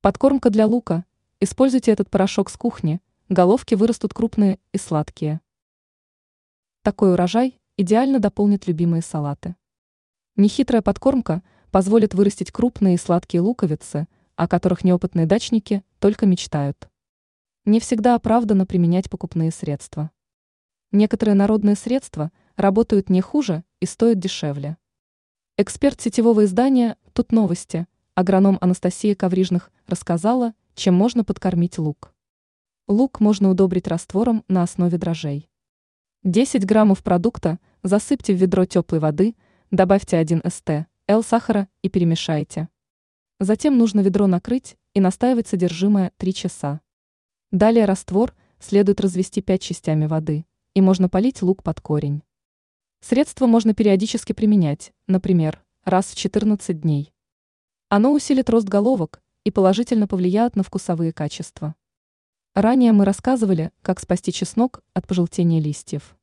Подкормка для лука. Используйте этот порошок с кухни, головки вырастут крупные и сладкие. Такой урожай идеально дополнит любимые салаты. Нехитрая подкормка позволит вырастить крупные и сладкие луковицы, о которых неопытные дачники только мечтают. Не всегда оправдано применять покупные средства. Некоторые народные средства работают не хуже и стоят дешевле. Эксперт сетевого издания «Тут новости» агроном Анастасия Коврижных рассказала, чем можно подкормить лук. Лук можно удобрить раствором на основе дрожжей. 10 граммов продукта засыпьте в ведро теплой воды, добавьте 1 ст, л сахара и перемешайте. Затем нужно ведро накрыть и настаивать содержимое 3 часа. Далее раствор следует развести 5 частями воды, и можно полить лук под корень. Средство можно периодически применять, например, раз в 14 дней. Оно усилит рост головок и положительно повлияет на вкусовые качества. Ранее мы рассказывали, как спасти чеснок от пожелтения листьев.